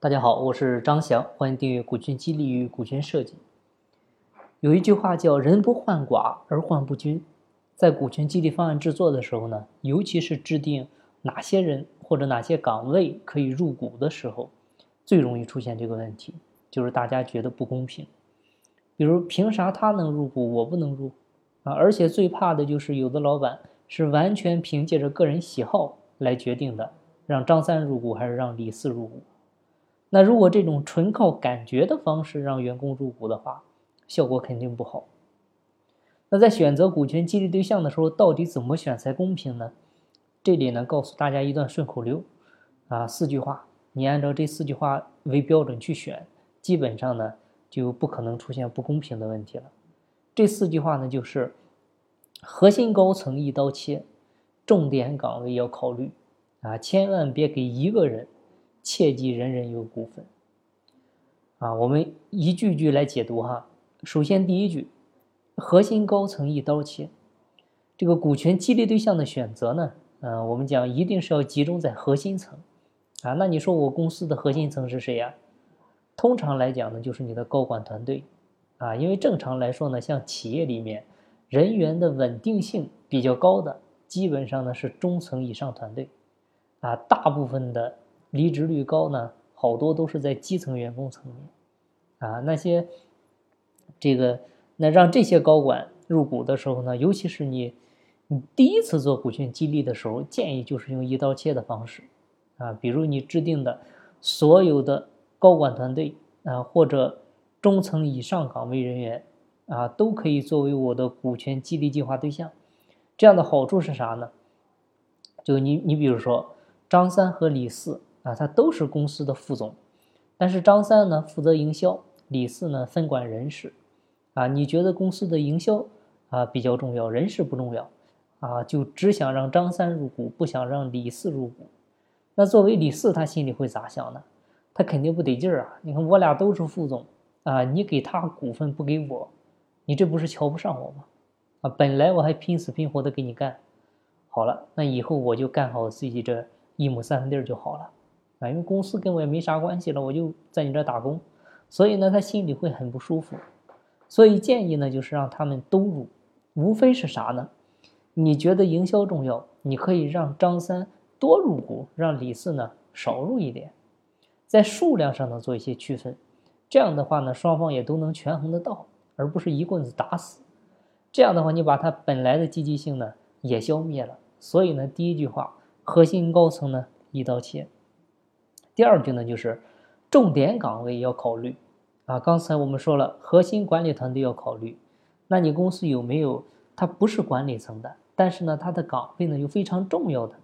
大家好，我是张翔，欢迎订阅《股权激励与股权设计》。有一句话叫“人不患寡而患不均”。在股权激励方案制作的时候呢，尤其是制定哪些人或者哪些岗位可以入股的时候，最容易出现这个问题，就是大家觉得不公平。比如，凭啥他能入股，我不能入？啊，而且最怕的就是有的老板是完全凭借着个人喜好来决定的，让张三入股还是让李四入股。那如果这种纯靠感觉的方式让员工入股的话，效果肯定不好。那在选择股权激励对象的时候，到底怎么选才公平呢？这里呢，告诉大家一段顺口溜，啊，四句话，你按照这四句话为标准去选，基本上呢就不可能出现不公平的问题了。这四句话呢，就是核心高层一刀切，重点岗位要考虑，啊，千万别给一个人。切记人人有股份，啊，我们一句句来解读哈。首先第一句，核心高层一刀切，这个股权激励对象的选择呢，嗯，我们讲一定是要集中在核心层，啊，那你说我公司的核心层是谁呀？通常来讲呢，就是你的高管团队，啊，因为正常来说呢，像企业里面人员的稳定性比较高的，基本上呢是中层以上团队，啊，大部分的。离职率高呢，好多都是在基层员工层面，啊，那些这个那让这些高管入股的时候呢，尤其是你你第一次做股权激励的时候，建议就是用一刀切的方式，啊，比如你制定的所有的高管团队啊，或者中层以上岗位人员啊，都可以作为我的股权激励计划对象。这样的好处是啥呢？就你你比如说张三和李四。啊，他都是公司的副总，但是张三呢负责营销，李四呢分管人事。啊，你觉得公司的营销啊比较重要，人事不重要，啊，就只想让张三入股，不想让李四入股。那作为李四，他心里会咋想呢？他肯定不得劲儿啊！你看我俩都是副总啊，你给他股份不给我，你这不是瞧不上我吗？啊，本来我还拼死拼活的给你干，好了，那以后我就干好自己这一亩三分地儿就好了。啊，因为公司跟我也没啥关系了，我就在你这打工，所以呢，他心里会很不舒服。所以建议呢，就是让他们都入，无非是啥呢？你觉得营销重要，你可以让张三多入股，让李四呢少入一点，在数量上呢做一些区分。这样的话呢，双方也都能权衡得到，而不是一棍子打死。这样的话，你把他本来的积极性呢也消灭了。所以呢，第一句话，核心高层呢一刀切。第二句呢，就是重点岗位要考虑啊。刚才我们说了，核心管理团队要考虑。那你公司有没有他不是管理层的，但是呢，他的岗位呢又非常重要的？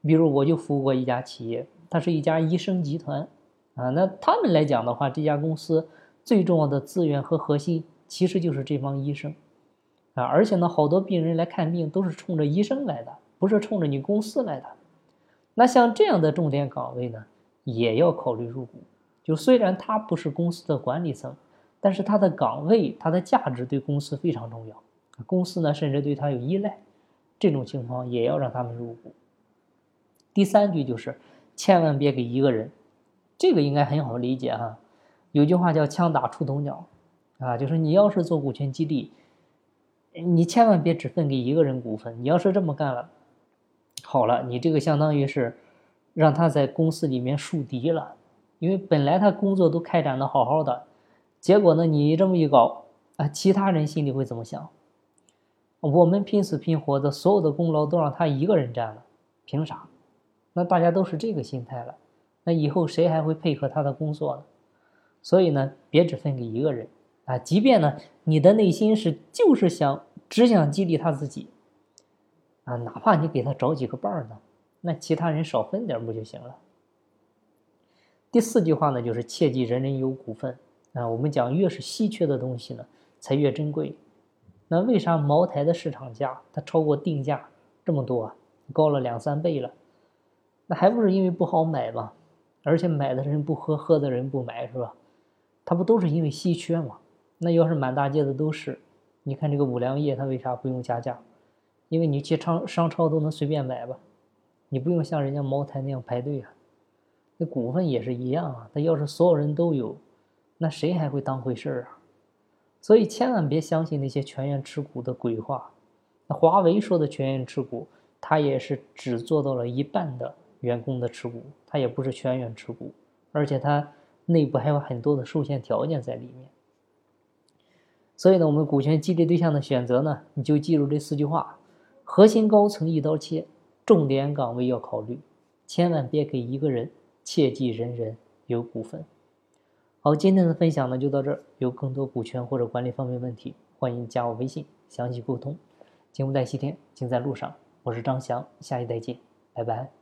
比如我就服务过一家企业，它是一家医生集团啊。那他们来讲的话，这家公司最重要的资源和核心其实就是这帮医生啊。而且呢，好多病人来看病都是冲着医生来的，不是冲着你公司来的。那像这样的重点岗位呢？也要考虑入股，就虽然他不是公司的管理层，但是他的岗位、他的价值对公司非常重要，公司呢甚至对他有依赖，这种情况也要让他们入股。第三句就是千万别给一个人，这个应该很好理解哈。有句话叫“枪打出头鸟”，啊，就是你要是做股权激励，你千万别只分给一个人股份，你要是这么干了，好了，你这个相当于是。让他在公司里面树敌了，因为本来他工作都开展的好好的，结果呢，你这么一搞啊，其他人心里会怎么想？我们拼死拼活的，所有的功劳都让他一个人占了，凭啥？那大家都是这个心态了，那以后谁还会配合他的工作呢？所以呢，别只分给一个人啊，即便呢，你的内心是就是想只想激励他自己啊，哪怕你给他找几个伴儿呢？那其他人少分点不就行了？第四句话呢，就是切记人人有股份啊。我们讲越是稀缺的东西呢，才越珍贵。那为啥茅台的市场价它超过定价这么多，高了两三倍了？那还不是因为不好买吗？而且买的人不喝，喝的人不买，是吧？它不都是因为稀缺吗？那要是满大街的都是，你看这个五粮液，它为啥不用加价？因为你去商商超都能随便买吧。你不用像人家茅台那样排队啊，那股份也是一样啊，那要是所有人都有，那谁还会当回事儿啊？所以千万别相信那些全员持股的鬼话。那华为说的全员持股，他也是只做到了一半的员工的持股，他也不是全员持股，而且他内部还有很多的受限条件在里面。所以呢，我们股权激励对象的选择呢，你就记住这四句话：核心高层一刀切，重点岗位要考虑，千万别给一个人，切记人人有股份。好，今天的分享呢就到这儿。有更多股权或者管理方面问题，欢迎加我微信详细沟通。节目在西天，精在路上。我是张翔，下期再见，拜拜。